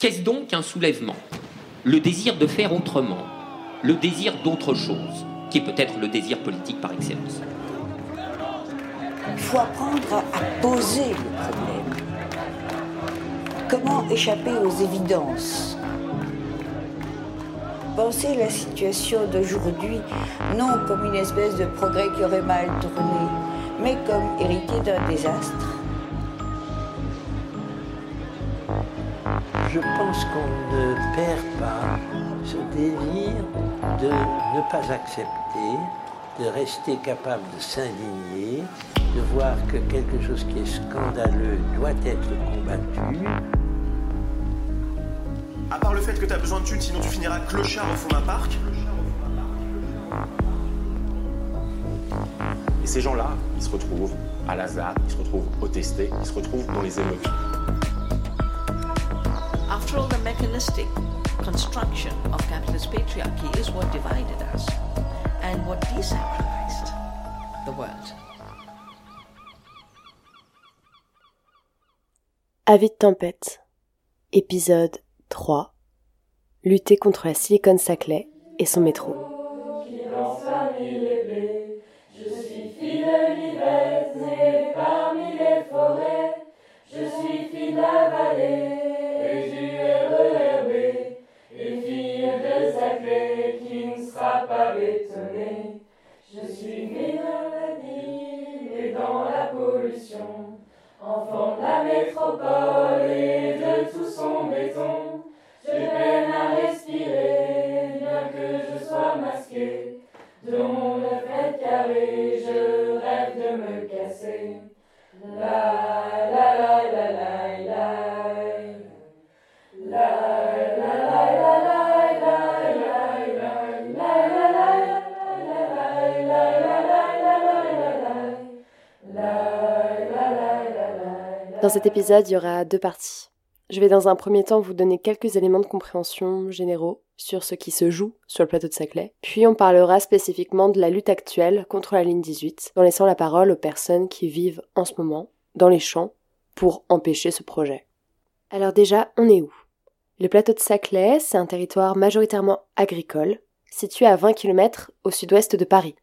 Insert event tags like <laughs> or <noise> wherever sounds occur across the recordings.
Qu'est-ce donc un soulèvement? Le désir de faire autrement, le désir d'autre chose, qui est peut-être le désir politique par excellence. Il faut apprendre à poser le problème. Comment échapper aux évidences? Penser la situation d'aujourd'hui non comme une espèce de progrès qui aurait mal tourné, mais comme hérité d'un désastre. Je pense qu'on ne perd pas ce désir de ne pas accepter, de rester capable de s'indigner, de voir que quelque chose qui est scandaleux doit être combattu. À part le fait que tu as besoin de thunes, sinon tu finiras clochard au fond d'un parc. Et ces gens-là, ils se retrouvent à Lazare, ils se retrouvent au testé, ils se retrouvent dans les émeutes. After all, the mechanistic construction of capitalist patriarchy is what divided us and what desacralized the world. Avis de tempête. Épisode 3. Lutter contre la Silicon Saclay et son métro. Je suis fille de l'Yvette, née faithful body. Dans cet épisode, il y aura deux parties. Je vais dans un premier temps vous donner quelques éléments de compréhension généraux sur ce qui se joue sur le plateau de Saclay, puis on parlera spécifiquement de la lutte actuelle contre la ligne 18, en laissant la parole aux personnes qui vivent en ce moment dans les champs pour empêcher ce projet. Alors déjà, on est où? Le plateau de Saclay, c'est un territoire majoritairement agricole, situé à 20 km au sud-ouest de Paris.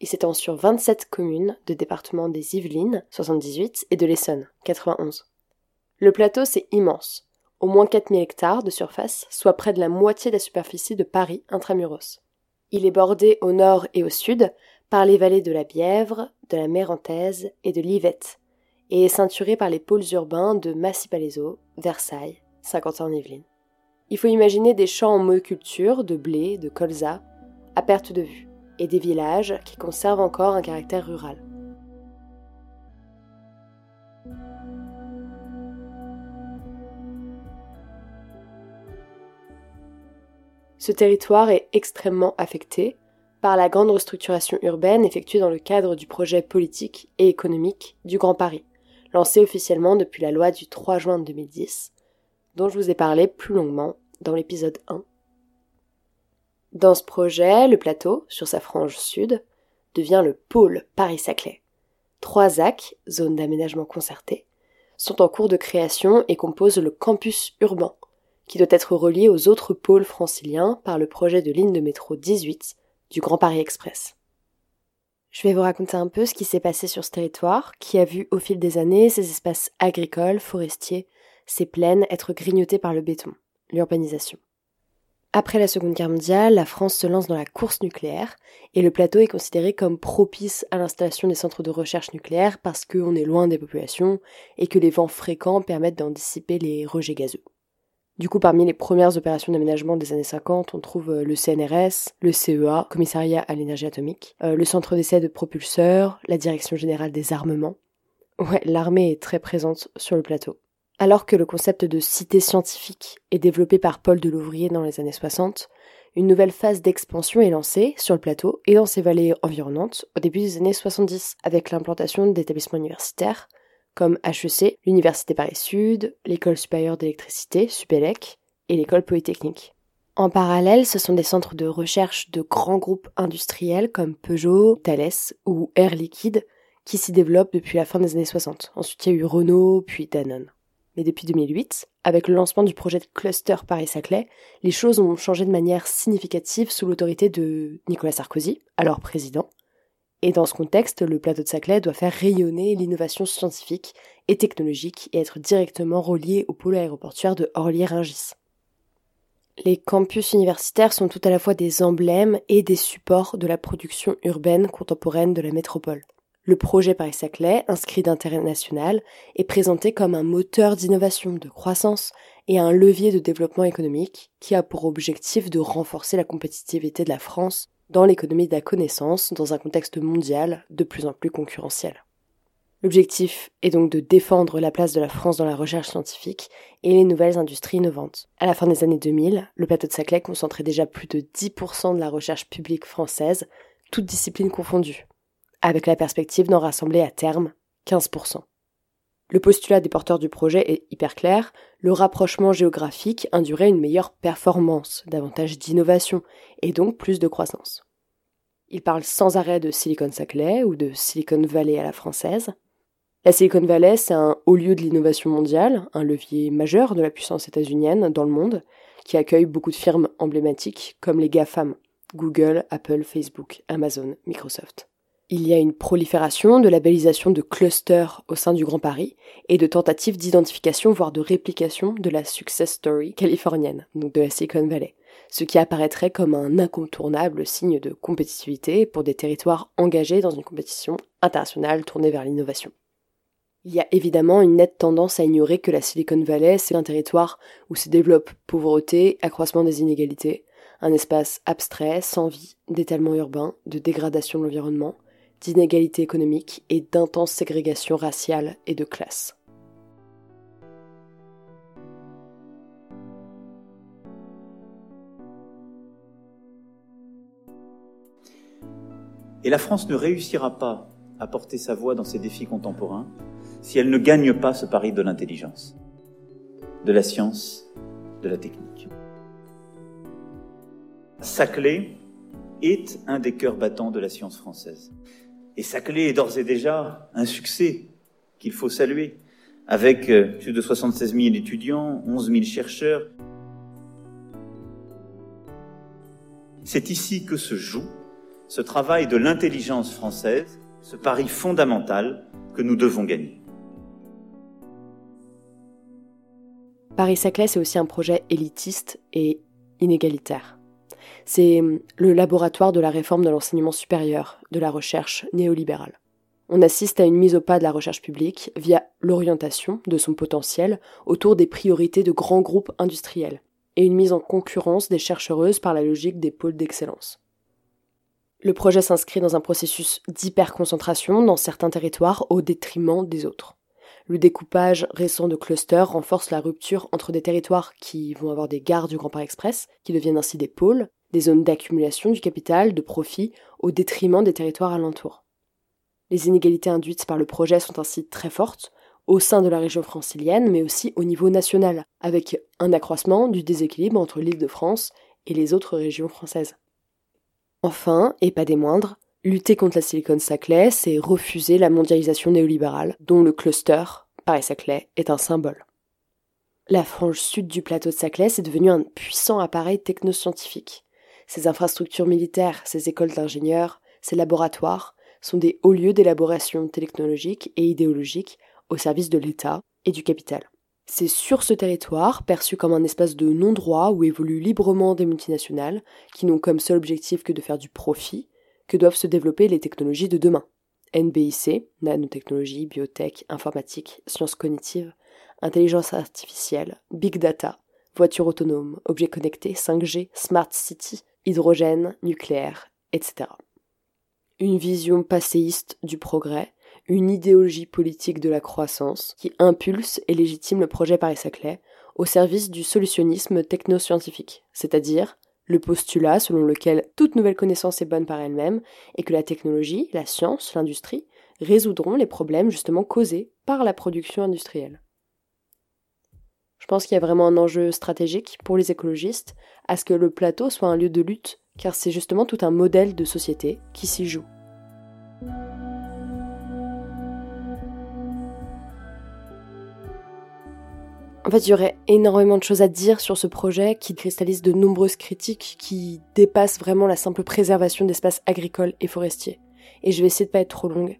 Il s'étend sur 27 communes de département des Yvelines, 78, et de l'Essonne, 91. Le plateau, c'est immense. Au moins 4000 hectares de surface, soit près de la moitié de la superficie de Paris intramuros. Il est bordé au nord et au sud par les vallées de la Bièvre, de la Mérantaise et de l'Yvette, et est ceinturé par les pôles urbains de Massy-Palaiseau, Versailles, Saint-Quentin-en-Yvelines. Il faut imaginer des champs en monoculture, de blé, de colza, à perte de vue, et des villages qui conservent encore un caractère rural. Ce territoire est extrêmement affecté par la grande restructuration urbaine effectuée dans le cadre du projet politique et économique du Grand Paris, lancé officiellement depuis la loi du 3 juin 2010, dont je vous ai parlé plus longuement dans l'épisode 1. Dans ce projet, le plateau, sur sa frange sud, devient le pôle Paris-Saclay. Trois ZAC, zones d'aménagement concerté, sont en cours de création et composent le campus urbain, qui doit être relié aux autres pôles franciliens par le projet de ligne de métro 18 du Grand Paris Express. Je vais vous raconter un peu ce qui s'est passé sur ce territoire, qui a vu au fil des années ses espaces agricoles, forestiers, ses plaines être grignotés par le béton, l'urbanisation. Après la Seconde Guerre mondiale, la France se lance dans la course nucléaire et le plateau est considéré comme propice à l'installation des centres de recherche nucléaire parce qu'on est loin des populations et que les vents fréquents permettent d'en dissiper les rejets gazeux. Du coup, parmi les premières opérations d'aménagement des années 50, on trouve le CNRS, le CEA, Commissariat à l'énergie atomique, le Centre d'essai de propulseurs, la Direction générale des armements. Ouais, l'armée est très présente sur le plateau. Alors que le concept de cité scientifique est développé par Paul Delouvrier dans les années 60, une nouvelle phase d'expansion est lancée sur le plateau et dans ses vallées environnantes au début des années 70 avec l'implantation d'établissements universitaires comme HEC, l'Université Paris-Sud, l'École supérieure d'électricité, Supélec, et l'École polytechnique. En parallèle, ce sont des centres de recherche de grands groupes industriels comme Peugeot, Thales ou Air Liquide qui s'y développent depuis la fin des années 60. Ensuite, il y a eu Renault, puis Danone. Mais depuis 2008, avec le lancement du projet de cluster Paris-Saclay, les choses ont changé de manière significative sous l'autorité de Nicolas Sarkozy, alors président. Et dans ce contexte, le plateau de Saclay doit faire rayonner l'innovation scientifique et technologique et être directement relié au pôle aéroportuaire de Orly-Rungis. Les campus universitaires sont tout à la fois des emblèmes et des supports de la production urbaine contemporaine de la métropole. Le projet Paris-Saclay, inscrit d'intérêt national, est présenté comme un moteur d'innovation, de croissance et un levier de développement économique qui a pour objectif de renforcer la compétitivité de la France dans l'économie de la connaissance dans un contexte mondial de plus en plus concurrentiel. L'objectif est donc de défendre la place de la France dans la recherche scientifique et les nouvelles industries innovantes. À la fin des années 2000, le plateau de Saclay concentrait déjà plus de 10% de la recherche publique française, toutes disciplines confondues, avec la perspective d'en rassembler à terme 15%. Le postulat des porteurs du projet est hyper clair, le rapprochement géographique induirait une meilleure performance, davantage d'innovation et donc plus de croissance. Ils parlent sans arrêt de Silicon Saclay ou de Silicon Valley à la française, la Silicon Valley, c'est un haut lieu de l'innovation mondiale, un levier majeur de la puissance états-unienne dans le monde, qui accueille beaucoup de firmes emblématiques comme les GAFAM, Google, Apple, Facebook, Amazon, Microsoft. Il y a une prolifération de labellisation de clusters au sein du Grand Paris et de tentatives d'identification, voire de réplication de la success story californienne, donc de la Silicon Valley, ce qui apparaîtrait comme un incontournable signe de compétitivité pour des territoires engagés dans une compétition internationale tournée vers l'innovation. Il y a évidemment une nette tendance à ignorer que la Silicon Valley, c'est un territoire où se développe pauvreté, accroissement des inégalités, un espace abstrait, sans vie, d'étalement urbain, de dégradation de l'environnement, d'inégalités économiques et d'intense ségrégation raciale et de classe. Et la France ne réussira pas à porter sa voix dans ces défis contemporains si elle ne gagne pas ce pari de l'intelligence, de la science, de la technique. Saclay est un des cœurs battants de la science française. Et Saclay est d'ores et déjà un succès qu'il faut saluer, avec euh, plus de 76 000 étudiants, 11 000 chercheurs. C'est ici que se joue ce travail de l'intelligence française, ce pari fondamental que nous devons gagner. Paris-Saclay, c'est aussi un projet élitiste et inégalitaire. C'est le laboratoire de la réforme de l'enseignement supérieur, de la recherche néolibérale. On assiste à une mise au pas de la recherche publique via l'orientation de son potentiel autour des priorités de grands groupes industriels et une mise en concurrence des chercheuses par la logique des pôles d'excellence. Le projet s'inscrit dans un processus d'hyperconcentration dans certains territoires au détriment des autres. Le découpage récent de clusters renforce la rupture entre des territoires qui vont avoir des gares du Grand Paris Express, qui deviennent ainsi des pôles, des zones d'accumulation du capital, de profit, au détriment des territoires alentours. Les inégalités induites par le projet sont ainsi très fortes, au sein de la région francilienne, mais aussi au niveau national, avec un accroissement du déséquilibre entre l'île de France et les autres régions françaises. Enfin, et pas des moindres, Lutter contre la Silicon Saclay, c'est refuser la mondialisation néolibérale, dont le cluster, Paris-Saclay, est un symbole. La frange sud du plateau de Saclay, c'est devenu un puissant appareil technoscientifique. Ses infrastructures militaires, ses écoles d'ingénieurs, ses laboratoires sont des hauts lieux d'élaboration technologique et idéologique au service de l'État et du capital. C'est sur ce territoire, perçu comme un espace de non-droit où évoluent librement des multinationales, qui n'ont comme seul objectif que de faire du profit, que doivent se développer les technologies de demain. NBIC, nanotechnologie, biotech, informatique, sciences cognitives, intelligence artificielle, big data, voitures autonomes, objets connectés, 5G, smart city, hydrogène, nucléaire, etc. Une vision passéiste du progrès, une idéologie politique de la croissance qui impulse et légitime le projet Paris-Saclay au service du solutionnisme technoscientifique, c'est-à-dire le postulat selon lequel toute nouvelle connaissance est bonne par elle-même et que la technologie, la science, l'industrie résoudront les problèmes justement causés par la production industrielle. Je pense qu'il y a vraiment un enjeu stratégique pour les écologistes à ce que le plateau soit un lieu de lutte, car c'est justement tout un modèle de société qui s'y joue. En fait, il y aurait énormément de choses à dire sur ce projet qui cristallise de nombreuses critiques qui dépassent vraiment la simple préservation d'espaces agricoles et forestiers. Et je vais essayer de pas être trop longue.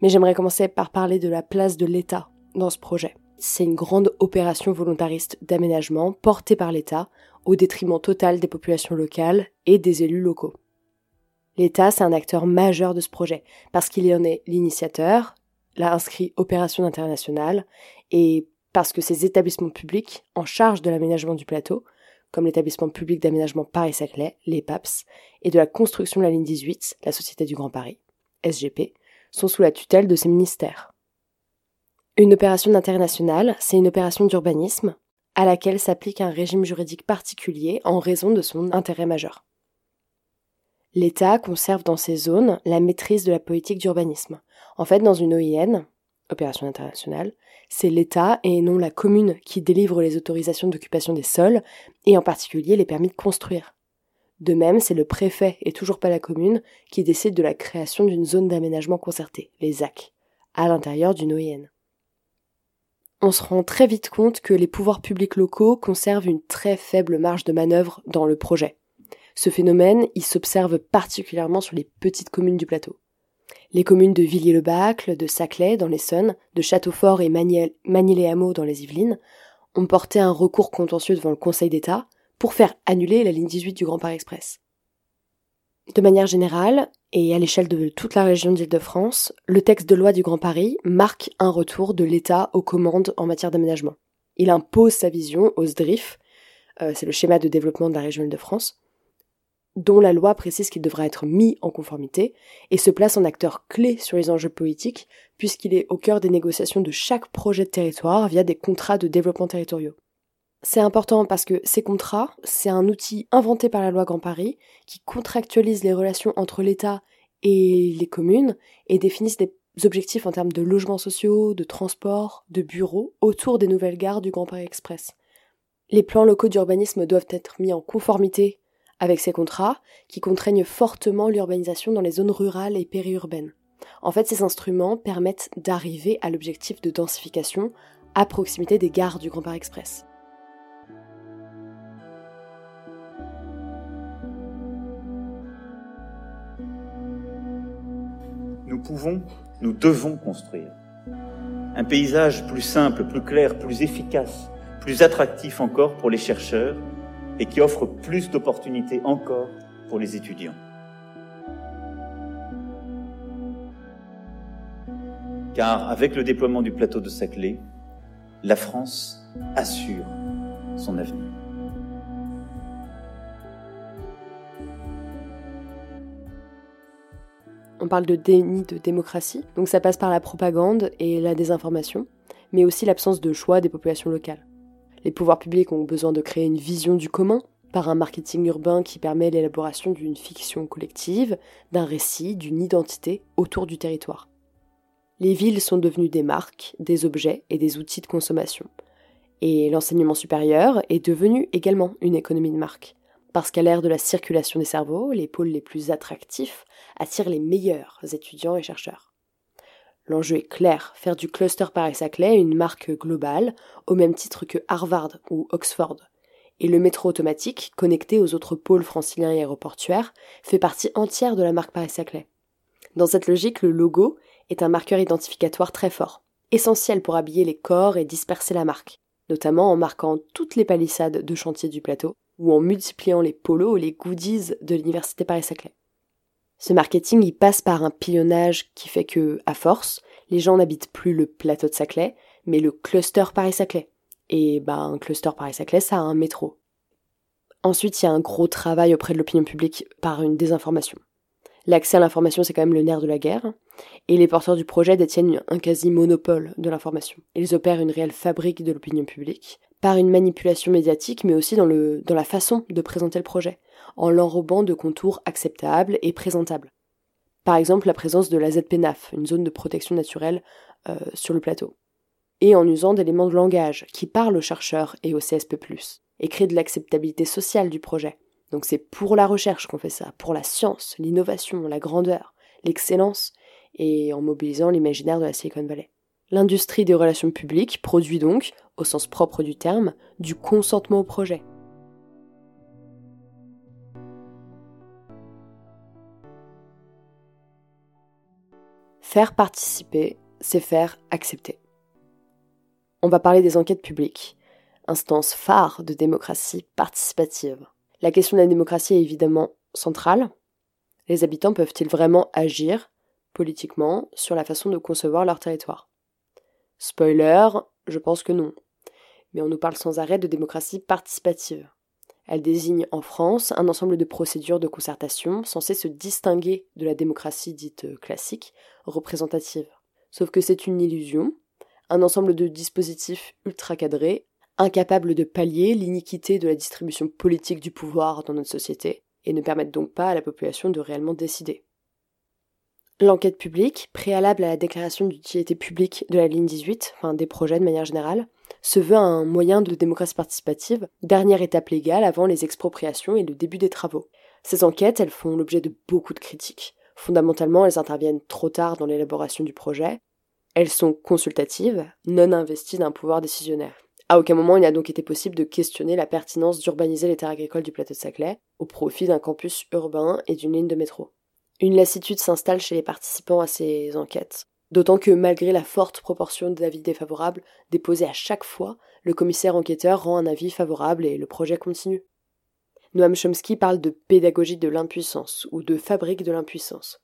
Mais j'aimerais commencer par parler de la place de l'État dans ce projet. C'est une grande opération volontariste d'aménagement portée par l'État au détriment total des populations locales et des élus locaux. L'État, c'est un acteur majeur de ce projet, parce qu'il en est l'initiateur, l'a inscrit opération internationale, et parce que ces établissements publics en charge de l'aménagement du plateau, comme l'établissement public d'aménagement Paris-Saclay, les PAPS, et de la construction de la ligne 18, la Société du Grand Paris, SGP, sont sous la tutelle de ces ministères. Une opération internationale, c'est une opération d'urbanisme à laquelle s'applique un régime juridique particulier en raison de son intérêt majeur. L'État conserve dans ces zones la maîtrise de la politique d'urbanisme. En fait, dans une OIN, opération internationale, c'est l'État et non la commune qui délivre les autorisations d'occupation des sols, et en particulier les permis de construire. De même, c'est le préfet et toujours pas la commune qui décide de la création d'une zone d'aménagement concerté, les ZAC, à l'intérieur d'une OIN on se rend très vite compte que les pouvoirs publics locaux conservent une très faible marge de manœuvre dans le projet. Ce phénomène, il s'observe particulièrement sur les petites communes du plateau. Les communes de Villiers-le-Bacle, de Saclay dans l'Essonne, de Châteaufort et Magny-les-Hameaux dans les Yvelines ont porté un recours contentieux devant le Conseil d'État pour faire annuler la ligne 18 du Grand Paris Express. De manière générale, et à l'échelle de toute la région d'Île-de-France, le texte de loi du Grand Paris marque un retour de l'État aux commandes en matière d'aménagement. Il impose sa vision au SDRIF, euh, c'est le schéma de développement de la région Île-de-France, dont la loi précise qu'il devra être mis en conformité, et se place en acteur clé sur les enjeux politiques, puisqu'il est au cœur des négociations de chaque projet de territoire via des contrats de développement territoriaux. C'est important parce que ces contrats, c'est un outil inventé par la loi Grand Paris qui contractualise les relations entre l'État et les communes et définissent des objectifs en termes de logements sociaux, de transport, de bureaux autour des nouvelles gares du Grand Paris Express. Les plans locaux d'urbanisme doivent être mis en conformité avec ces contrats qui contraignent fortement l'urbanisation dans les zones rurales et périurbaines. En fait, ces instruments permettent d'arriver à l'objectif de densification à proximité des gares du Grand Paris Express. Nous pouvons, nous devons construire. Un paysage plus simple, plus clair, plus efficace, plus attractif encore pour les chercheurs et qui offre plus d'opportunités encore pour les étudiants. Car avec le déploiement du plateau de Saclay, la France assure son avenir. On parle de déni de démocratie, donc ça passe par la propagande et la désinformation, mais aussi l'absence de choix des populations locales. Les pouvoirs publics ont besoin de créer une vision du commun par un marketing urbain qui permet l'élaboration d'une fiction collective, d'un récit, d'une identité autour du territoire. Les villes sont devenues des marques, des objets et des outils de consommation. Et l'enseignement supérieur est devenu également une économie de marque parce qu'à l'ère de la circulation des cerveaux, les pôles les plus attractifs attirent les meilleurs étudiants et chercheurs. L'enjeu est clair, faire du cluster Paris-Saclay une marque globale, au même titre que Harvard ou Oxford. Et le métro automatique, connecté aux autres pôles franciliens et aéroportuaires, fait partie entière de la marque Paris-Saclay. Dans cette logique, le logo est un marqueur identificatoire très fort, essentiel pour habiller les corps et disperser la marque, notamment en marquant toutes les palissades de chantier du plateau, ou en multipliant les polos ou les goodies de l'université Paris-Saclay. Ce marketing, il passe par un pillonnage qui fait que, à force, les gens n'habitent plus le plateau de Saclay, mais le cluster Paris-Saclay. Et ben, un cluster Paris-Saclay, ça a un métro. Ensuite, il y a un gros travail auprès de l'opinion publique par une désinformation. L'accès à l'information, c'est quand même le nerf de la guerre, et les porteurs du projet détiennent un quasi-monopole de l'information. Ils opèrent une réelle fabrique de l'opinion publique, par une manipulation médiatique, mais aussi dans, le, dans la façon de présenter le projet, en l'enrobant de contours acceptables et présentables. Par exemple, la présence de la ZPNAF, une zone de protection naturelle euh, sur le plateau. Et en usant d'éléments de langage qui parlent aux chercheurs et aux CSP+, et créent de l'acceptabilité sociale du projet. Donc c'est pour la recherche qu'on fait ça, pour la science, l'innovation, la grandeur, l'excellence, et en mobilisant l'imaginaire de la Silicon Valley. L'industrie des relations publiques produit donc, au sens propre du terme, du consentement au projet. Faire participer, c'est faire accepter. On va parler des enquêtes publiques, instance phare de démocratie participative. La question de la démocratie est évidemment centrale. Les habitants peuvent-ils vraiment agir politiquement sur la façon de concevoir leur territoire? Spoiler, je pense que non. Mais on nous parle sans arrêt de démocratie participative. Elle désigne en France un ensemble de procédures de concertation censées se distinguer de la démocratie dite classique, représentative. Sauf que c'est une illusion, un ensemble de dispositifs ultra cadrés, incapables de pallier l'iniquité de la distribution politique du pouvoir dans notre société, et ne permettent donc pas à la population de réellement décider. L'enquête publique, préalable à la déclaration d'utilité publique de la ligne 18, enfin des projets de manière générale, se veut un moyen de démocratie participative, dernière étape légale avant les expropriations et le début des travaux. Ces enquêtes, elles font l'objet de beaucoup de critiques. Fondamentalement, elles interviennent trop tard dans l'élaboration du projet. Elles sont consultatives, non investies d'un pouvoir décisionnaire. À aucun moment il n'a donc été possible de questionner la pertinence d'urbaniser les terres agricoles du plateau de Saclay au profit d'un campus urbain et d'une ligne de métro. Une lassitude s'installe chez les participants à ces enquêtes. D'autant que malgré la forte proportion d'avis défavorables déposés à chaque fois, le commissaire enquêteur rend un avis favorable et le projet continue. Noam Chomsky parle de pédagogie de l'impuissance ou de fabrique de l'impuissance.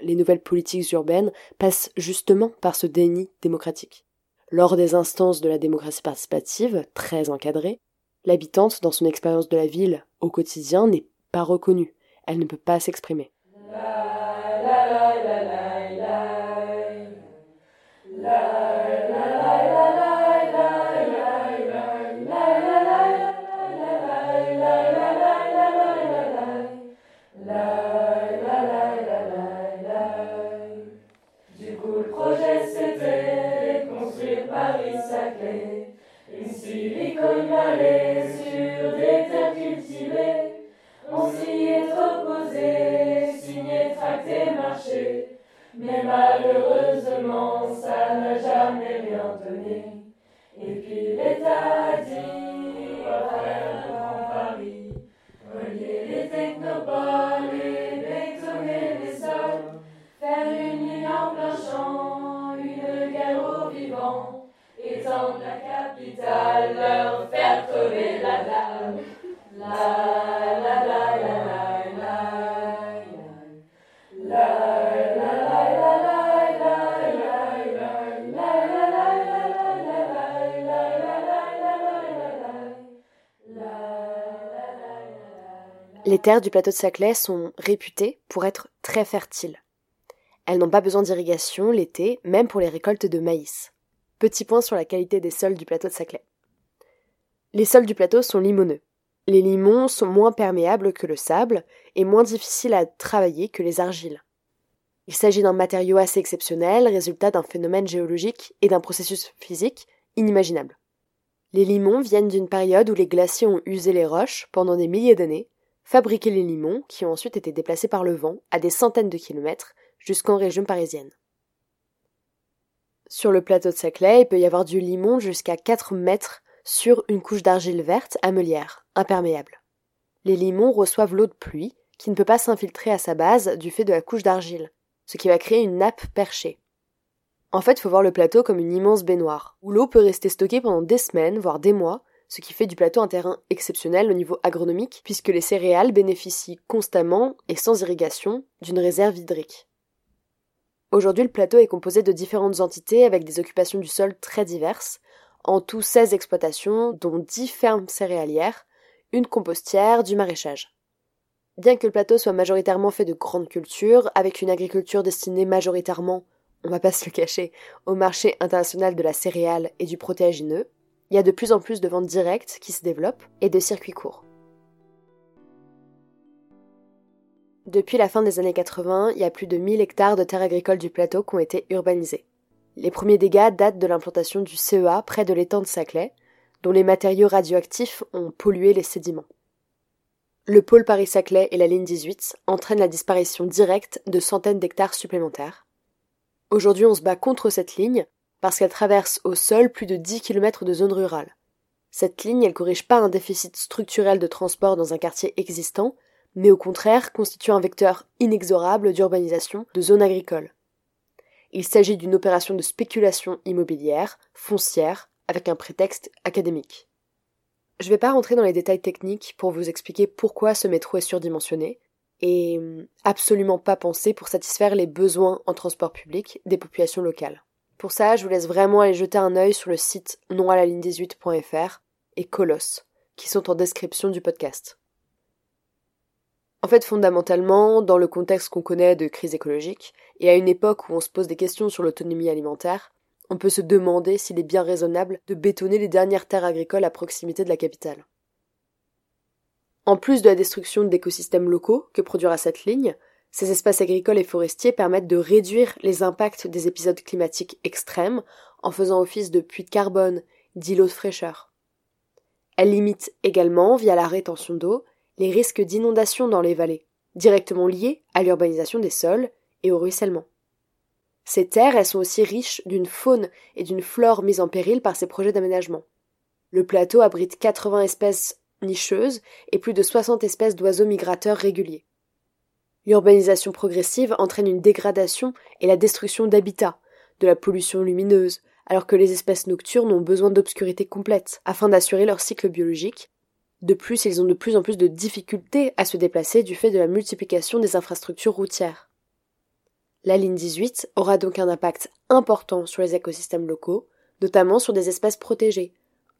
Les nouvelles politiques urbaines passent justement par ce déni démocratique. Lors des instances de la démocratie participative, très encadrées, l'habitante, dans son expérience de la ville au quotidien, n'est pas reconnue. Elle ne peut pas s'exprimer. Les terres du plateau de Saclay sont réputées pour être très fertiles. Elles n'ont pas besoin d'irrigation l'été, même pour les récoltes de maïs. Petit point sur la qualité des sols du plateau de Saclay. Les sols du plateau sont limoneux. Les limons sont moins perméables que le sable et moins difficiles à travailler que les argiles. Il s'agit d'un matériau assez exceptionnel, résultat d'un phénomène géologique et d'un processus physique inimaginable. Les limons viennent d'une période où les glaciers ont usé les roches pendant des milliers d'années, fabriqué les limons qui ont ensuite été déplacés par le vent à des centaines de kilomètres jusqu'en région parisienne. Sur le plateau de Saclay, il peut y avoir du limon jusqu'à 4 mètres sur une couche d'argile verte amelière, imperméable. Les limons reçoivent l'eau de pluie, qui ne peut pas s'infiltrer à sa base du fait de la couche d'argile, ce qui va créer une nappe perchée. En fait, il faut voir le plateau comme une immense baignoire, où l'eau peut rester stockée pendant des semaines, voire des mois, ce qui fait du plateau un terrain exceptionnel au niveau agronomique, puisque les céréales bénéficient constamment et sans irrigation d'une réserve hydrique. Aujourd'hui, le plateau est composé de différentes entités avec des occupations du sol très diverses, en tout 16 exploitations, dont 10 fermes céréalières, une compostière, du maraîchage. Bien que le plateau soit majoritairement fait de grandes cultures, avec une agriculture destinée majoritairement, on va pas se le cacher, au marché international de la céréale et du protéagineux, il y a de plus en plus de ventes directes qui se développent et de circuits courts. Depuis la fin des années 80, il y a plus de 1000 hectares de terres agricoles du plateau qui ont été urbanisés. Les premiers dégâts datent de l'implantation du CEA près de l'étang de Saclay, dont les matériaux radioactifs ont pollué les sédiments. Le pôle Paris-Saclay et la ligne 18 entraînent la disparition directe de centaines d'hectares supplémentaires. Aujourd'hui, on se bat contre cette ligne parce qu'elle traverse au sol plus de 10 km de zone rurale. Cette ligne, elle corrige pas un déficit structurel de transport dans un quartier existant, mais au contraire constitue un vecteur inexorable d'urbanisation de zones agricoles. Il s'agit d'une opération de spéculation immobilière, foncière, avec un prétexte académique. Je ne vais pas rentrer dans les détails techniques pour vous expliquer pourquoi ce métro est surdimensionné, et absolument pas pensé pour satisfaire les besoins en transport public des populations locales. Pour ça, je vous laisse vraiment aller jeter un œil sur le site non à la ligne 18.fr et Colosse, qui sont en description du podcast. En fait, fondamentalement, dans le contexte qu'on connaît de crise écologique, et à une époque où on se pose des questions sur l'autonomie alimentaire, on peut se demander s'il est bien raisonnable de bétonner les dernières terres agricoles à proximité de la capitale. En plus de la destruction d'écosystèmes locaux que produira cette ligne, ces espaces agricoles et forestiers permettent de réduire les impacts des épisodes climatiques extrêmes en faisant office de puits de carbone, d'îlots de fraîcheur. Elles limitent également, via la rétention d'eau, les risques d'inondation dans les vallées, directement liés à l'urbanisation des sols et au ruissellement. Ces terres, elles sont aussi riches d'une faune et d'une flore mises en péril par ces projets d'aménagement. Le plateau abrite 80 espèces nicheuses et plus de 60 espèces d'oiseaux migrateurs réguliers. L'urbanisation progressive entraîne une dégradation et la destruction d'habitats, de la pollution lumineuse, alors que les espèces nocturnes ont besoin d'obscurité complète afin d'assurer leur cycle biologique. De plus, ils ont de plus en plus de difficultés à se déplacer du fait de la multiplication des infrastructures routières. La ligne 18 aura donc un impact important sur les écosystèmes locaux, notamment sur des espèces protégées,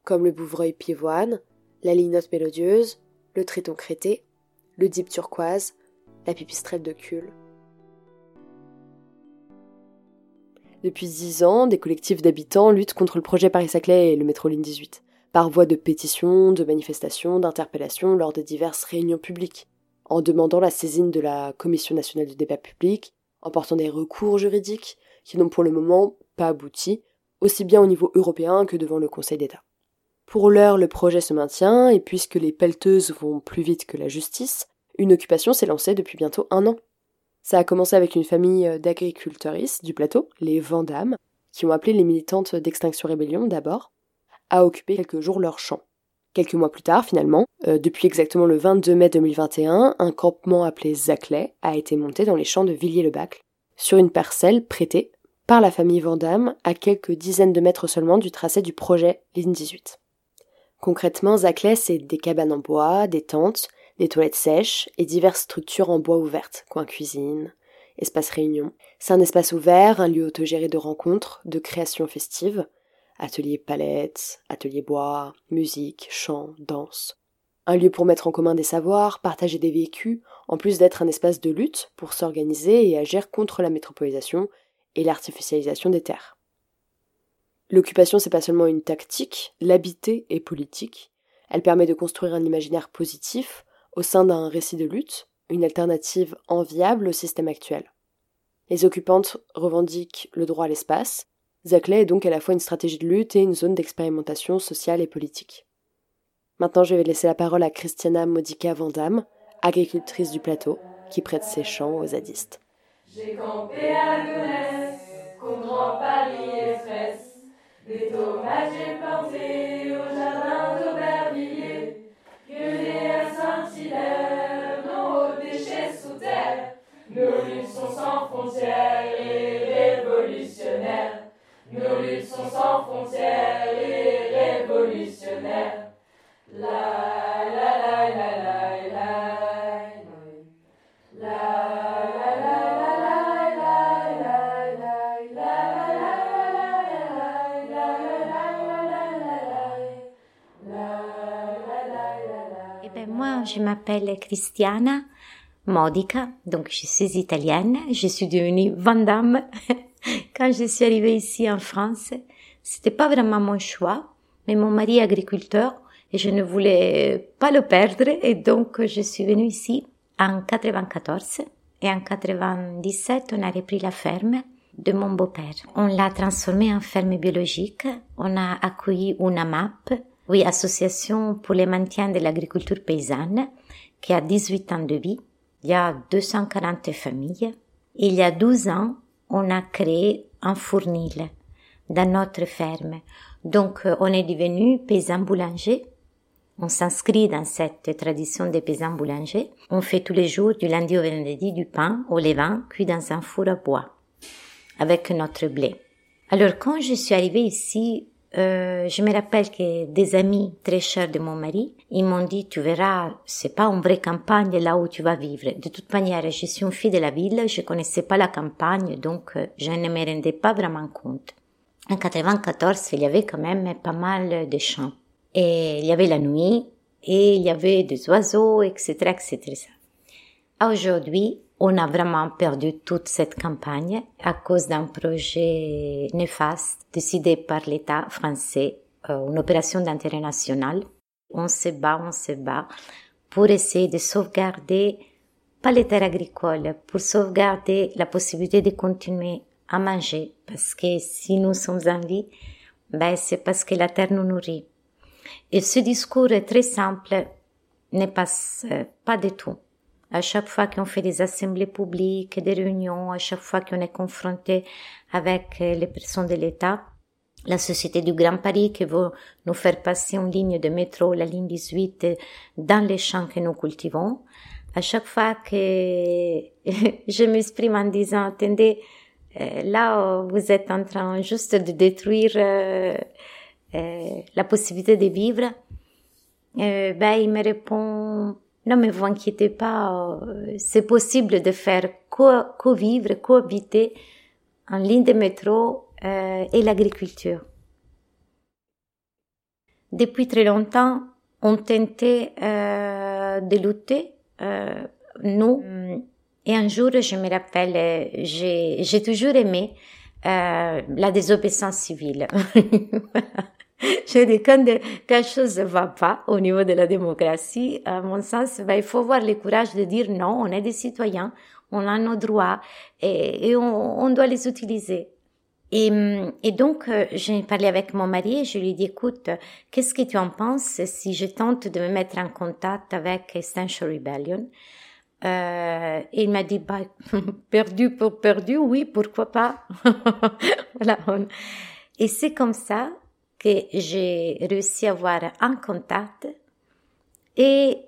comme le bouvreuil pivoine, la linotte mélodieuse, le triton crété, le dip turquoise, la pipistrelle de Cule. Depuis dix ans, des collectifs d'habitants luttent contre le projet Paris-Saclay et le métro ligne 18, par voie de pétitions, de manifestations, d'interpellations lors de diverses réunions publiques, en demandant la saisine de la Commission nationale du débat public, en portant des recours juridiques qui n'ont pour le moment pas abouti, aussi bien au niveau européen que devant le Conseil d'État. Pour l'heure, le projet se maintient, et puisque les pelleteuses vont plus vite que la justice, une occupation s'est lancée depuis bientôt un an. Ça a commencé avec une famille euh, d'agriculteuristes du plateau, les Vandamme, qui ont appelé les militantes d'Extinction Rébellion d'abord, à occuper quelques jours leur champ. Quelques mois plus tard, finalement, euh, depuis exactement le 22 mai 2021, un campement appelé Zaclay a été monté dans les champs de Villiers-le-Bac, sur une parcelle prêtée par la famille Vandamme à quelques dizaines de mètres seulement du tracé du projet Ligne 18. Concrètement, Zaclay, c'est des cabanes en bois, des tentes, des toilettes sèches et diverses structures en bois ouvertes, coin cuisine, espace réunion. C'est un espace ouvert, un lieu autogéré de rencontres, de création festive, atelier palette, atelier bois, musique, chant, danse. Un lieu pour mettre en commun des savoirs, partager des vécus, en plus d'être un espace de lutte pour s'organiser et agir contre la métropolisation et l'artificialisation des terres. L'occupation, c'est pas seulement une tactique, l'habiter est politique. Elle permet de construire un imaginaire positif, au sein d'un récit de lutte, une alternative enviable au système actuel. Les occupantes revendiquent le droit à l'espace. Zaclay est donc à la fois une stratégie de lutte et une zone d'expérimentation sociale et politique. Maintenant, je vais laisser la parole à Christiana Modica Vandamme, agricultrice du plateau, qui prête ses champs aux zadistes. J'ai campé à Grand j'ai frontières et révolutionnaires. Nos luttes sont sans frontières révolutionnaires. La la la la la la la moi, je m'appelle Christiana. Modica, donc je suis italienne, je suis devenue Vandame <laughs> quand je suis arrivée ici en France. C'était pas vraiment mon choix, mais mon mari est agriculteur et je ne voulais pas le perdre. Et donc je suis venue ici en 94 et en 97 on a repris la ferme de mon beau-père. On l'a transformée en ferme biologique, on a accueilli une AMAP, oui, Association pour le maintien de l'agriculture paysanne, qui a 18 ans de vie il y a 240 familles. Il y a 12 ans, on a créé un fournil. dans notre ferme. Donc, euh, on est devenu paysan boulanger. On s'inscrit dans cette tradition des paysans boulangers. On fait tous les jours, du lundi au vendredi, du pain au levain cuit dans un four à bois avec notre blé. Alors, quand je suis arrivée ici, euh, je me rappelle que des amis très chers de mon mari, ils m'ont dit, tu verras, c'est pas une vraie campagne là où tu vas vivre. De toute manière, je suis une fille de la ville, je connaissais pas la campagne, donc euh, je ne me rendais pas vraiment compte. En 94, il y avait quand même pas mal de champs. Et il y avait la nuit, et il y avait des oiseaux, etc., etc. Aujourd'hui, on a vraiment perdu toute cette campagne à cause d'un projet néfaste décidé par l'État français, euh, une opération d'intérêt national. On se bat, on se bat pour essayer de sauvegarder, pas les terres agricoles, pour sauvegarder la possibilité de continuer à manger. Parce que si nous sommes en vie, ben c'est parce que la terre nous nourrit. Et ce discours très simple ne passe pas du tout. À chaque fois qu'on fait des assemblées publiques, des réunions, à chaque fois qu'on est confronté avec les personnes de l'État, la Société du Grand Paris qui veut nous faire passer une ligne de métro, la ligne 18, dans les champs que nous cultivons, à chaque fois que <laughs> je m'exprime en disant, attendez, euh, là, vous êtes en train juste de détruire euh, euh, la possibilité de vivre, ben, il me répond, non, mais vous inquiétez pas, c'est possible de faire co-vivre, cohabiter en ligne de métro euh, et l'agriculture. Depuis très longtemps, on tentait euh, de lutter, euh, nous. Et un jour, je me rappelle, j'ai toujours aimé la désobéissance civile. <laughs> <laughs> Je dis quand quelque chose ne va pas au niveau de la démocratie, à mon sens, ben, il faut avoir le courage de dire non, on est des citoyens, on a nos droits et, et on, on, doit les utiliser. Et, et donc, euh, j'ai parlé avec mon mari et je lui ai dit, écoute, qu'est-ce que tu en penses si je tente de me mettre en contact avec Essential Rebellion? Euh, il m'a dit, bah, <laughs> perdu pour perdu, oui, pourquoi pas? <laughs> voilà. Et c'est comme ça que j'ai réussi à avoir un contact et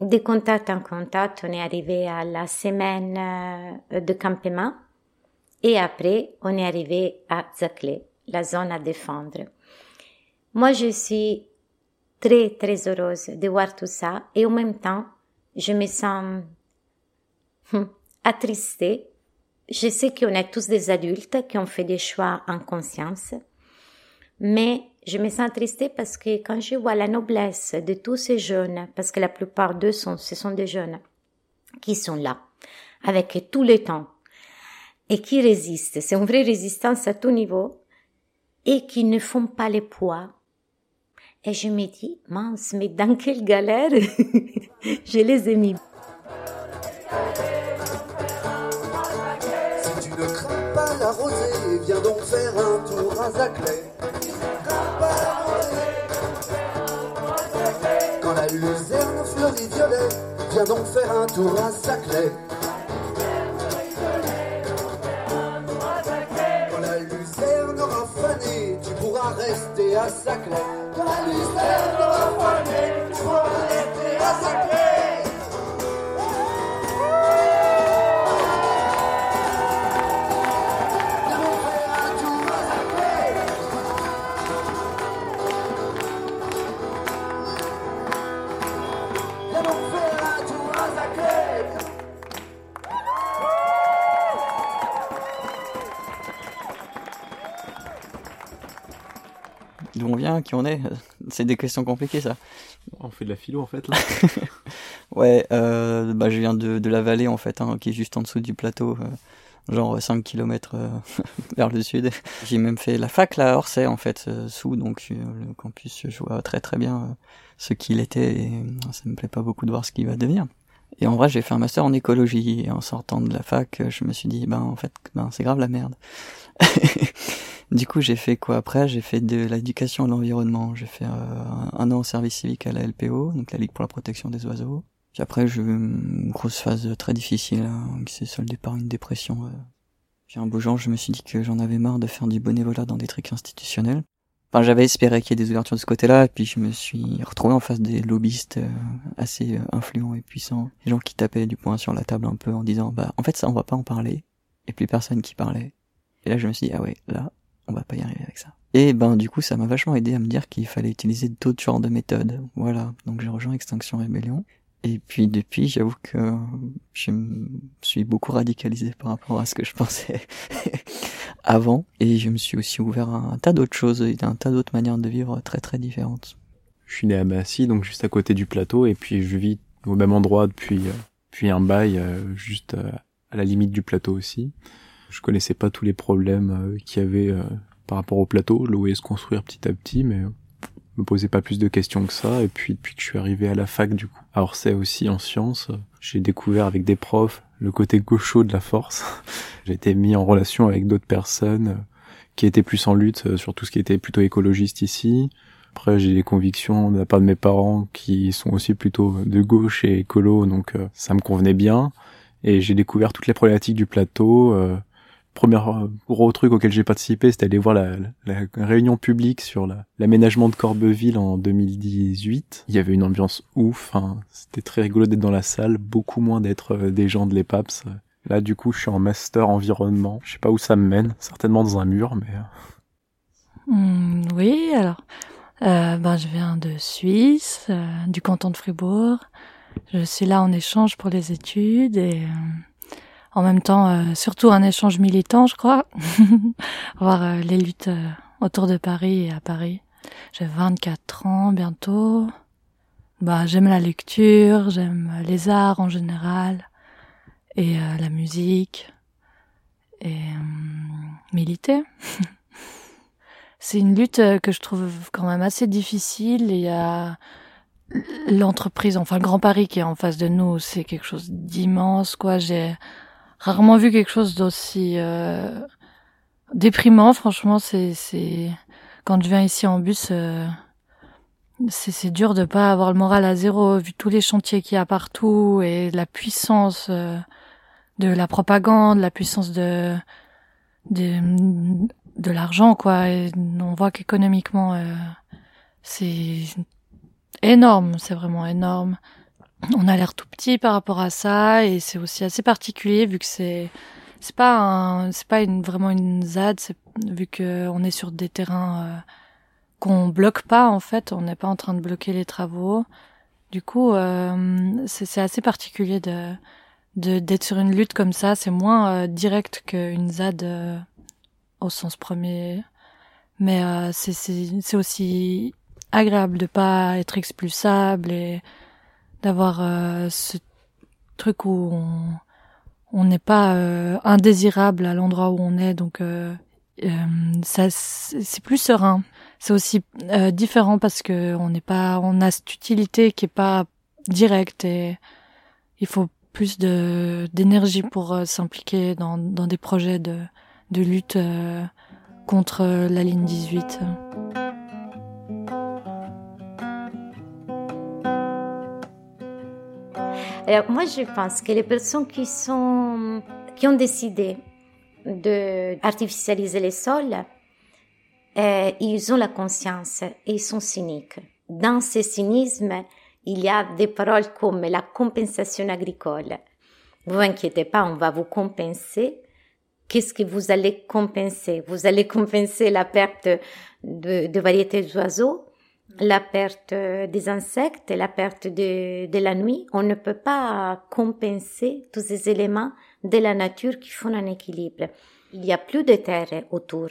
de contact en contact, on est arrivé à la semaine euh, de campement et après, on est arrivé à Zaclé, la zone à défendre. Moi, je suis très, très heureuse de voir tout ça et en même temps, je me sens hum, attristée. Je sais qu'on est tous des adultes qui ont fait des choix en conscience, mais je me sens tristée parce que quand je vois la noblesse de tous ces jeunes, parce que la plupart d'eux sont, ce sont des jeunes qui sont là, avec tout le temps, et qui résistent, c'est une vraie résistance à tout niveau, et qui ne font pas les poids. Et je me dis, mince, mais dans quelle galère <laughs> je les ai mis. Si tu ne crains pas la rosée, viens donc faire un tour à. Donc faire un tour à Saclay. Quand la luzerne aura fané, tu pourras rester à Saclay. Quand la luzerne aura qui on est. <laughs> C'est des questions compliquées, ça. On fait de la philo, en fait, là. <laughs> ouais, euh, bah, je viens de, de la vallée, en fait, hein, qui est juste en dessous du plateau, euh, genre 5 km euh, <laughs> vers le sud. J'ai même fait la fac, là, à Orsay, en fait, sous, donc le campus, je vois très très bien ce qu'il était, et ça me plaît pas beaucoup de voir ce qu'il va devenir. Et en vrai, j'ai fait un master en écologie, et en sortant de la fac, je me suis dit, ben, en fait, ben, c'est grave la merde. Du coup, j'ai fait quoi après? J'ai fait de l'éducation à l'environnement. J'ai fait euh, un an au service civique à la LPO, donc la Ligue pour la protection des oiseaux. Puis après, j'ai eu une grosse phase très difficile hein, qui s'est soldée par une dépression. Euh, Puis un beau jour, je me suis dit que j'en avais marre de faire du bénévolat dans des trucs institutionnels. Enfin, j'avais espéré qu'il y ait des ouvertures de ce côté-là, et puis je me suis retrouvé en face des lobbyistes euh, assez euh, influents et puissants, des gens qui tapaient du poing sur la table un peu en disant, bah, en fait, ça, on va pas en parler, et plus personne qui parlait. Et là, je me suis dit, ah ouais, là, on va pas y arriver avec ça. Et ben, du coup, ça m'a vachement aidé à me dire qu'il fallait utiliser d'autres genres de méthodes. Voilà. Donc, j'ai rejoint Extinction Rebellion. Et puis depuis, j'avoue que je me suis beaucoup radicalisé par rapport à ce que je <laughs> pensais avant. Et je me suis aussi ouvert à un tas d'autres choses et un tas d'autres manières de vivre très très différentes. Je suis né à Massy, donc juste à côté du plateau, et puis je vis au même endroit depuis, euh, depuis un bail, euh, juste euh, à la limite du plateau aussi. Je connaissais pas tous les problèmes qu'il y avait par rapport au plateau. Je le se construire petit à petit, mais me posais pas plus de questions que ça. Et puis depuis que je suis arrivé à la fac, du coup, alors c'est aussi en sciences, j'ai découvert avec des profs le côté gaucho de la force. <laughs> j'ai été mis en relation avec d'autres personnes qui étaient plus en lutte sur tout ce qui était plutôt écologiste ici. Après, j'ai des convictions de la part de mes parents qui sont aussi plutôt de gauche et écolo, donc euh, ça me convenait bien. Et j'ai découvert toutes les problématiques du plateau, euh, premier euh, gros truc auquel j'ai participé, c'était aller voir la, la, réunion publique sur l'aménagement de Corbeville en 2018. Il y avait une ambiance ouf, hein. c'était très rigolo d'être dans la salle, beaucoup moins d'être euh, des gens de l'EPAPS. Là, du coup, je suis en master environnement. Je sais pas où ça me mène, certainement dans un mur, mais... Euh. Hmm, oui, alors, euh, ben, je viens de Suisse, du canton de Fribourg. Je suis là en échange pour les études et en même temps euh, surtout un échange militant, je crois, <laughs> voir euh, les luttes euh, autour de Paris et à Paris. J'ai 24 ans bientôt. Bah, j'aime la lecture, j'aime les arts en général et la musique et militer. <laughs> C'est une lutte que je trouve quand même assez difficile. Il y a l'entreprise, enfin le Grand Paris qui est en face de nous, c'est quelque chose d'immense, quoi. J'ai rarement vu quelque chose d'aussi euh, déprimant. Franchement, c'est c'est quand je viens ici en bus, euh, c'est dur de pas avoir le moral à zéro vu tous les chantiers qu'il y a partout et la puissance euh, de la propagande, la puissance de de de l'argent quoi. Et on voit qu'économiquement euh, c'est énorme, c'est vraiment énorme on a l'air tout petit par rapport à ça et c'est aussi assez particulier vu que c'est c'est pas un c'est pas une vraiment une ZAD vu que on est sur des terrains euh, qu'on bloque pas en fait on n'est pas en train de bloquer les travaux. Du coup euh, c'est assez particulier de d'être sur une lutte comme ça. C'est moins euh, direct qu'une ZAD euh, au sens premier. Mais c'est c'est aussi agréable de pas être expulsable et d'avoir euh, ce truc où on n'est pas euh, indésirable à l'endroit où on est, donc euh, ça c'est plus serein. C'est aussi différent parce que on n'est pas, on a cette utilité qui est pas directe et il faut plus de d'énergie pour s'impliquer dans, dans des projets de, de lutte contre la ligne 18. Moi, je pense que les personnes qui sont, qui ont décidé de artificialiser les sols, euh, ils ont la conscience et ils sont cyniques. Dans ce cynisme, il y a des paroles comme la compensation agricole. Vous inquiétez pas, on va vous compenser. Qu'est-ce que vous allez compenser? Vous allez compenser la perte de, de variétés d'oiseaux, la perte des insectes, la perte de, la nuit, on ne peut pas compenser tous ces éléments de la nature qui font un équilibre. Il n'y a plus de terre autour.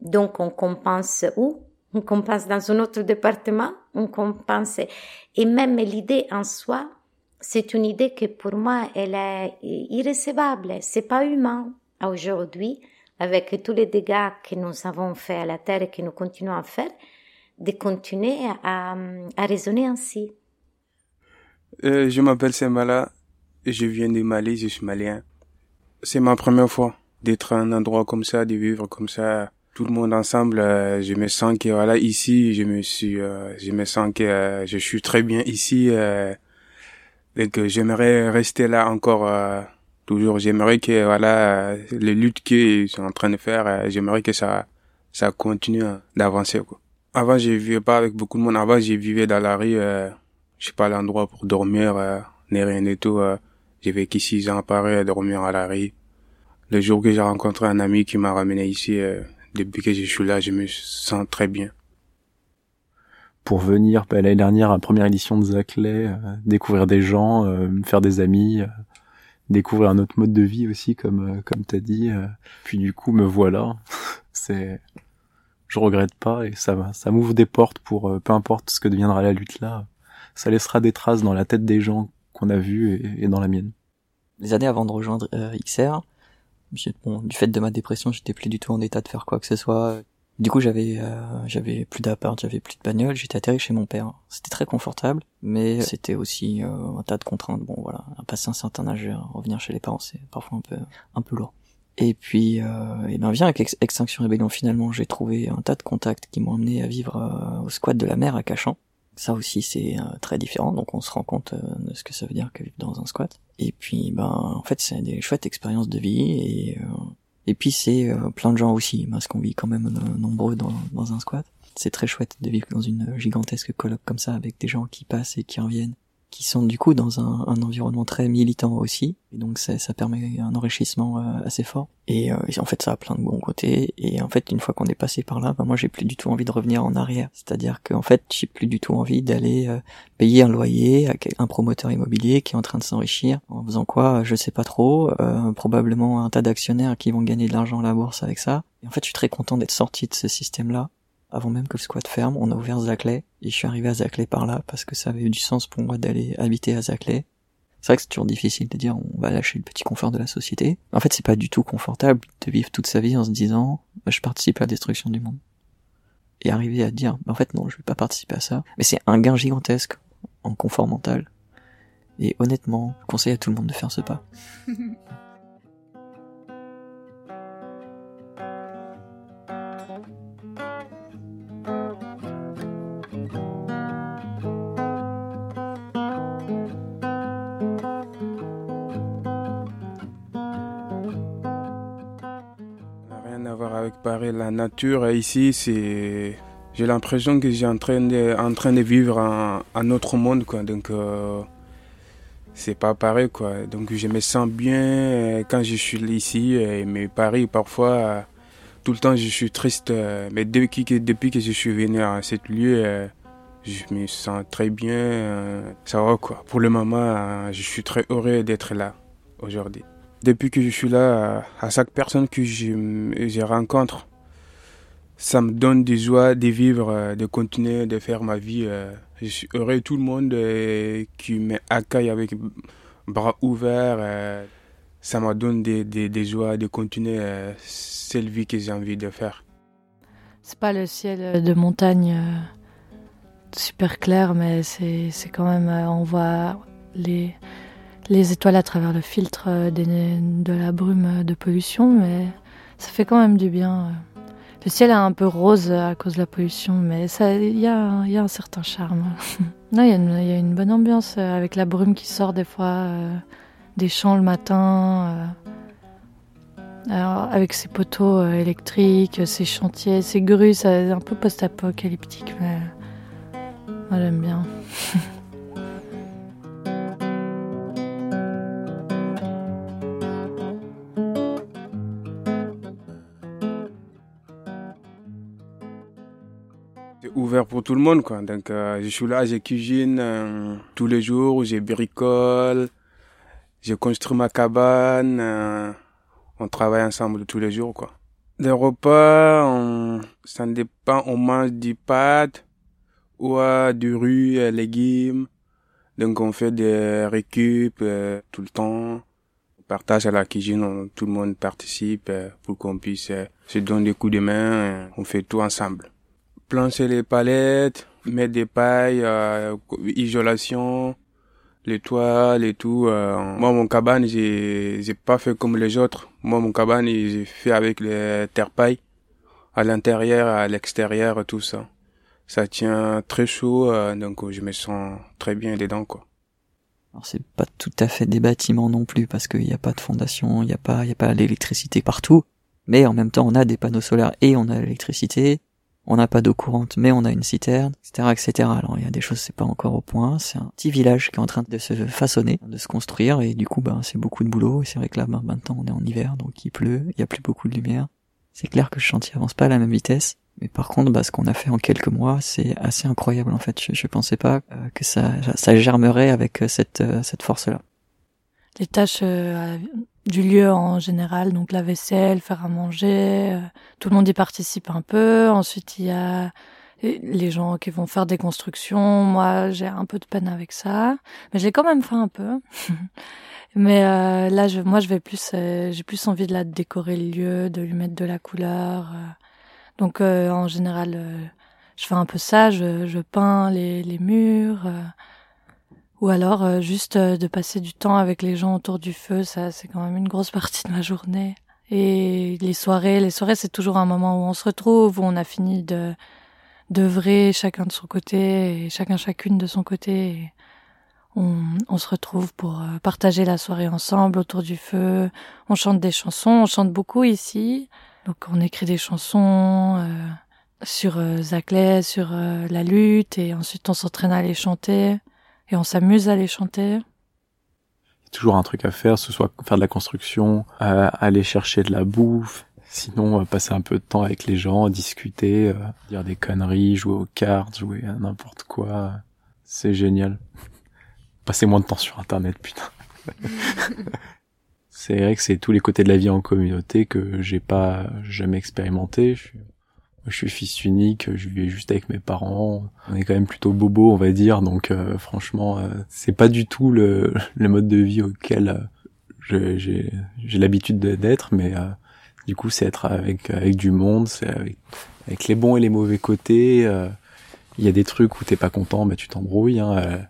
Donc on compense où? On compense dans un autre département, on compense. Et même l'idée en soi, c'est une idée que pour moi, elle est irrécevable. C'est pas humain aujourd'hui, avec tous les dégâts que nous avons fait à la terre et que nous continuons à faire de continuer à, à raisonner ainsi. Euh, je m'appelle Semala, je viens de Mali, je suis malien. C'est ma première fois d'être à un endroit comme ça, de vivre comme ça, tout le monde ensemble. Euh, je me sens que voilà ici, je me suis, euh, je me sens que euh, je suis très bien ici. et que j'aimerais rester là encore Toujours, j'aimerais que, voilà, les luttes qu'ils sont en train de faire, euh, j'aimerais que ça, ça continue d'avancer, quoi. Avant, je vivais pas avec beaucoup de monde. Avant, je vivais dans la rue, euh, je sais pas l'endroit pour dormir, euh, ni rien et tout. Euh. J'ai vécu six ans à Paris à dormir à la rue. Le jour que j'ai rencontré un ami qui m'a ramené ici, euh, depuis que je suis là, je me sens très bien. Pour venir bah, l'année dernière à la première édition de Zaclay, euh, découvrir des gens, euh, faire des amis, euh, découvrir un autre mode de vie aussi, comme comme t'as dit. Puis du coup, me voilà. <laughs> C'est, je regrette pas et ça ça m'ouvre des portes pour euh, peu importe ce que deviendra la lutte là. Ça laissera des traces dans la tête des gens qu'on a vus et, dans la mienne. Les années avant de rejoindre euh, XR, bon, du fait de ma dépression, j'étais plus du tout en état de faire quoi que ce soit. Du coup, j'avais euh, j'avais plus d'appart, j'avais plus de bagnole, j'étais atterri chez mon père. C'était très confortable, mais c'était aussi euh, un tas de contraintes. Bon, voilà, passer un certain âge, revenir chez les parents, c'est parfois un peu un peu lourd. Et puis, euh, et ben viens avec Ex- Extinction Rebellion, finalement, j'ai trouvé un tas de contacts qui m'ont amené à vivre euh, au squat de la mer à Cachan. Ça aussi, c'est euh, très différent, donc on se rend compte euh, de ce que ça veut dire que vivre dans un squat. Et puis, ben, en fait, c'est des chouettes expériences de vie et et puis c'est plein de gens aussi, parce qu'on vit quand même nombreux dans, dans un squat. C'est très chouette de vivre dans une gigantesque coloc comme ça, avec des gens qui passent et qui reviennent, qui sont du coup dans un, un environnement très militant aussi, et donc ça, ça permet un enrichissement euh, assez fort. Et, euh, en fait, ça a plein de bons côtés. Et en fait, une fois qu'on est passé par là, bah, moi, j'ai plus du tout envie de revenir en arrière. C'est-à-dire qu'en fait, j'ai plus du tout envie d'aller euh, payer un loyer à un promoteur immobilier qui est en train de s'enrichir en faisant quoi, je sais pas trop. euh, probablement un tas d'actionnaires qui vont gagner de l'argent à la bourse avec ça. Et en fait, je suis très content d'être sorti de ce système-là. Avant même que le squat ferme, on a ouvert Zaclay et je suis arrivé à Zaclay par là parce que ça avait eu du sens pour moi d'aller habiter à Zaclay. C'est vrai que c'est toujours difficile de dire on va lâcher le petit confort de la société. En fait, c'est pas du tout confortable de vivre toute sa vie en se disant bah, je participe à la destruction du monde. Et arriver à dire bah, en fait non, je vais pas participer à ça. Mais c'est un gain gigantesque en confort mental. Et honnêtement, je conseille à tout le monde de faire ce pas. <laughs> rien à voir avec Paris. La nature ici, c'est. J'ai l'impression que j'ai en train de, en train de vivre un, un autre monde, quoi. Donc, euh, c'est pas pareil, quoi. Donc, je me sens bien euh, quand je suis ici. euh, Mais Paris, parfois, tout le temps, je suis triste. Mais depuis que, je suis venu à cet lieu, je me sens très bien. Ça va, quoi. Pour le moment, je suis très heureux d'être là aujourd'hui. Depuis que je suis là, à chaque personne que je, rencontre, ça me donne des joies de vivre, euh, de continuer, de faire ma vie. euh. Je suis heureux tout le monde euh, qui m'accueille avec bras ouverts. Ça me donne des, joies de continuer cette vie que j'ai envie de faire. C'est pas le ciel de montagne super clair, mais c'est quand même. on voit les, les étoiles à travers le filtre euh, de la brume de pollution, mais ça fait quand même du bien. Le ciel est un peu rose à cause de la pollution, mais il y a, un certain charme. <laughs> il y, a une- bonne ambiance euh, avec la brume qui sort des fois euh, des champs le matin. avec ses poteaux électriques, ses chantiers, ses grues, c'est un peu post-apocalyptique, mais moi j'aime bien. <laughs> ouvert pour tout le monde, quoi. Donc, euh, je suis là, je cuisine euh, tous les jours, je bricole, je construis ma cabane, euh, on travaille ensemble tous les jours, quoi. Les repas, on, ça dépend, on mange du pâte ou euh, du riz, euh, légumes. Donc, on fait des récup euh, tout le temps. On partage à la cuisine, tout le monde participe pour qu'on puisse se donner des coups de main. on fait tout ensemble plancher les palettes, mettre des pailles, euh, isolation, les toiles et tout. euh. Moi, mon cabane, j'ai, j'ai pas fait comme les autres. Moi, mon cabane, j'ai fait avec les terre-paille, à l'intérieur, à l'extérieur, tout ça. Ça tient très chaud, euh, donc je me sens très bien dedans, quoi. Alors c'est pas tout à fait des bâtiments non plus parce qu'il n'y a pas de fondation, il n'y a pas, il y a pas l'électricité partout. Mais en même temps, on a des panneaux solaires et on a l'électricité. On n'a pas d'eau courante, mais on a une citerne, etc., etc. Alors il y a des choses, c'est pas encore au point. C'est un petit village qui est en train de se façonner, de se construire, et du coup, ben, c'est beaucoup de boulot. Et c'est vrai que là, ben, maintenant, on est en hiver, donc il pleut, il y a plus beaucoup de lumière. C'est clair que le chantier avance pas à la même vitesse. Mais par contre, bah, ce qu'on a fait en quelques mois, c'est assez incroyable en fait. Je, je pensais pas euh, que ça, ça germerait avec euh, cette, euh, cette force-là. Les tâches du lieu en général, donc la vaisselle, faire à manger, tout le monde y participe un peu. Ensuite, il y a les gens qui vont faire des constructions. Moi, j'ai un peu de peine avec ça, mais j'ai quand même fait un peu. <laughs> mais là, je, moi, je vais plus, j'ai plus envie de la décorer le lieu, de lui mettre de la couleur. Donc euh, en général, euh, je fais un peu ça, je, peins les, murs, euh, ou alors juste de passer du temps avec les gens autour du feu, ça c'est quand même une grosse partie de ma journée. Et les soirées, les soirées c'est toujours un moment où on se retrouve, où on a fini de d'œuvrer chacun de son côté et chacun chacune de son côté. On, on se retrouve pour partager la soirée ensemble autour du feu. On chante des chansons, on chante beaucoup ici. Donc on écrit des chansons euh, sur euh, Zaclay, sur euh, la lutte, et ensuite on s'entraîne à les chanter, et on s'amuse à les chanter. Il y a toujours un truc à faire, ce soit faire de la construction, euh, aller chercher de la bouffe, sinon passer un peu de temps avec les gens, discuter, euh, dire des conneries, jouer aux cartes, jouer à n'importe quoi. C'est génial. <laughs> Passer moins de temps sur Internet, putain. <laughs> c'est vrai que c'est tous les côtés de la vie en communauté que j'ai pas jamais expérimenté. Je suis, je suis fils unique, je vis juste avec mes parents. On est quand même plutôt bobo, on va dire. Donc euh, franchement, euh, c'est pas du tout le, <laughs> le, mode de vie auquel euh, j'ai l'habitude d'être, mais du coup, c'est être avec avec du monde, c'est avec, avec les bons et les mauvais côtés. Il y a des trucs où t'es pas content, mais tu t'embrouilles. Hein,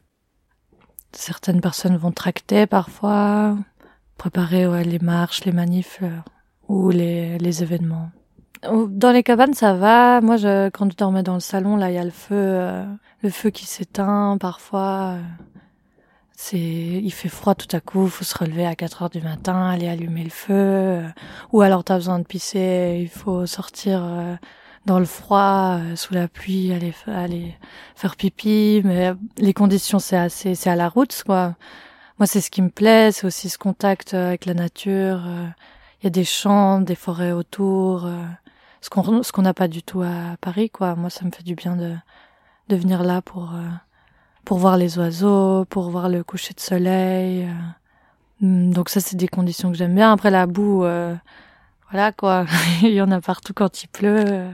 Certaines personnes vont tracter parfois préparer ouais, les marches, les manifs euh, ou les, les événements. Dans les cabanes, ça va. Moi, je, quand je dormais dans le salon, là, il y a le feu, euh, le feu qui s'éteint parfois. Euh, c'est, il fait froid tout à coup, faut se relever à 4 heures du matin, aller allumer le feu. ou alors t'as besoin de pisser, il faut sortir dans le froid, sous la pluie, aller, aller faire pipi. Mais les conditions, c'est assez, c'est à la route, quoi moi, c'est ce qui me plaît, c'est aussi ce contact euh, avec la nature. Euh. Il y a des champs, des forêts autour, euh. Ce qu'on ce qu'on n'a pas du tout à Paris, quoi. Moi, ça me fait du bien de de venir là pour pour voir les oiseaux, pour voir le coucher de soleil. Hmm, donc ça, c'est des conditions que j'aime bien. Après la boue, voilà quoi, <laughs> il y en a partout quand il pleut.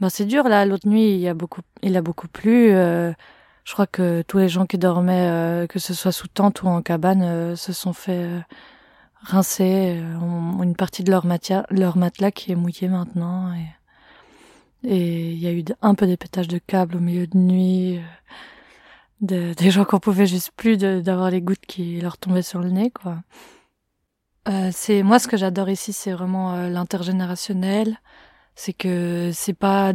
Ben, c'est dur là. L'autre nuit, il a beaucoup, il a beaucoup plu. Je crois que tous les gens qui dormaient, euh, que ce soit sous tente ou en cabane, euh, se sont fait euh, rincer. ont une partie de leur, matière, leur matelas qui est mouillé maintenant. Et il y a eu un peu des pétages de câbles au milieu de nuit. De, <laughs> des gens qu'on pouvait juste plus d'avoir les gouttes qui leur tombaient sur le nez, quoi. c'est moi ce que j'adore ici, c'est vraiment l'intergénérationnel c'est que c'est pas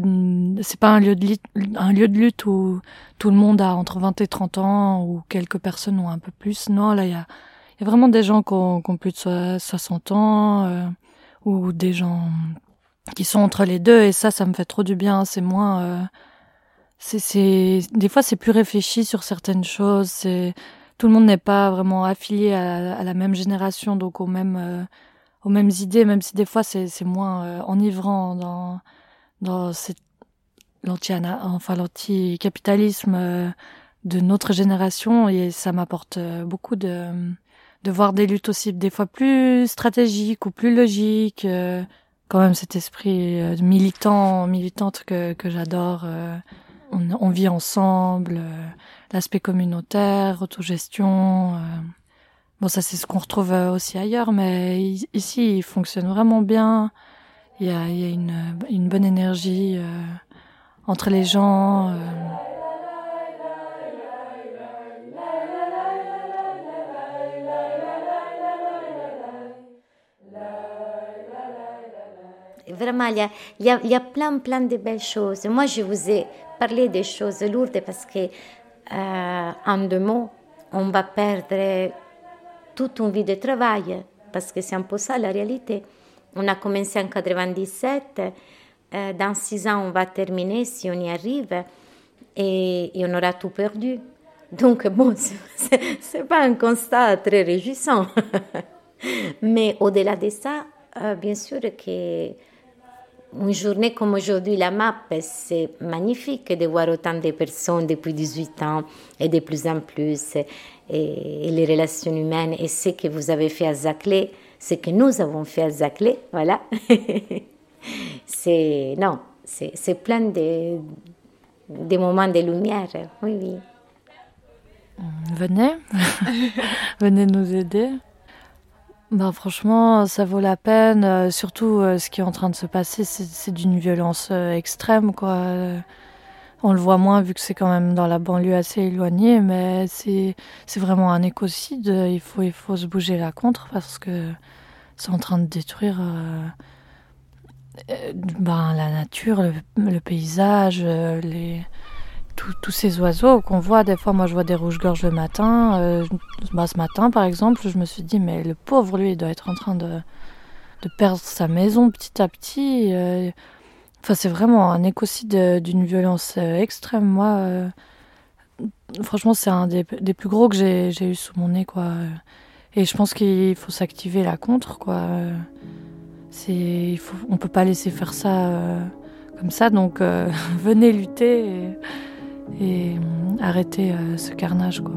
c'est pas un lieu de lutte, un lieu de lutte où tout le monde a entre 20 et 30 ans ou quelques personnes ont un peu plus non là il y a il y a vraiment des gens qui ont, plus de 60 ans euh, ou des gens qui sont entre les deux et ça ça me fait trop du bien c'est moins euh, c'est des fois c'est plus réfléchi sur certaines choses c'est tout le monde n'est pas vraiment affilié à, la même génération donc au même euh, aux mêmes idées, même si des fois c'est c'est moins euh, enivrant dans dans cette l'anti enfin l'anti-capitalisme euh, de notre génération et ça m'apporte euh, beaucoup de de voir des luttes aussi des fois plus stratégiques ou plus logiques quand même cet esprit militant militante que que j'adore on, on, vit ensemble l'aspect communautaire autogestion Bon, ça c'est ce qu'on retrouve euh, aussi ailleurs, mais ici il fonctionne vraiment bien. Il y a, il y a une, une, bonne énergie euh, entre les gens. Vraiment, il y, a, il, y a, plein, plein de belles choses. Moi, je vous ai parlé des choses lourdes parce que, euh, en deux mots, on va perdre toute une vie de travail, parce que c'est un peu ça la réalité. On a commencé en 97, euh, dans six ans on va terminer si on y arrive, et, et on aura tout perdu. Donc <laughs> bon, c'est pas un constat très réjouissant. <laughs> Mais au-delà de ça, euh, bien sûr que une journée comme aujourd'hui, la MAP, c'est magnifique de voir autant de personnes depuis 18 ans et de plus en plus, et, les relations humaines, et ce que vous avez fait à Zaclé, ce que nous avons fait à Zaclé, voilà. c'est, non, c'est plein de, moments de lumière, oui. Venez, <laughs> venez nous aider. Ben, franchement, ça vaut la peine. Euh, surtout, euh, ce qui est en train de se passer, c'est d'une violence euh, extrême, quoi. on le voit moins vu que c'est quand même dans la banlieue assez éloignée, mais c'est vraiment un écocide. Il faut, il faut se bouger la contre parce que c'est en train de détruire ben, la nature, le paysage, les tous ces oiseaux qu'on voit, des fois, moi je vois des rouges-gorges le matin. Euh, bah, ce matin, par exemple, je me suis dit, mais le pauvre, lui, il doit être en train de, de perdre sa maison petit à petit. Euh. Enfin, c'est vraiment un écocide d'une violence euh, extrême. Moi, franchement, c'est un des, plus gros que j'ai eu sous mon nez, quoi. Et je pense qu'il faut s'activer là contre, quoi. C'est, il faut, on peut pas laisser faire ça comme ça, donc <laughs> venez lutter. Et euh, arrêter euh, ce carnage quoi.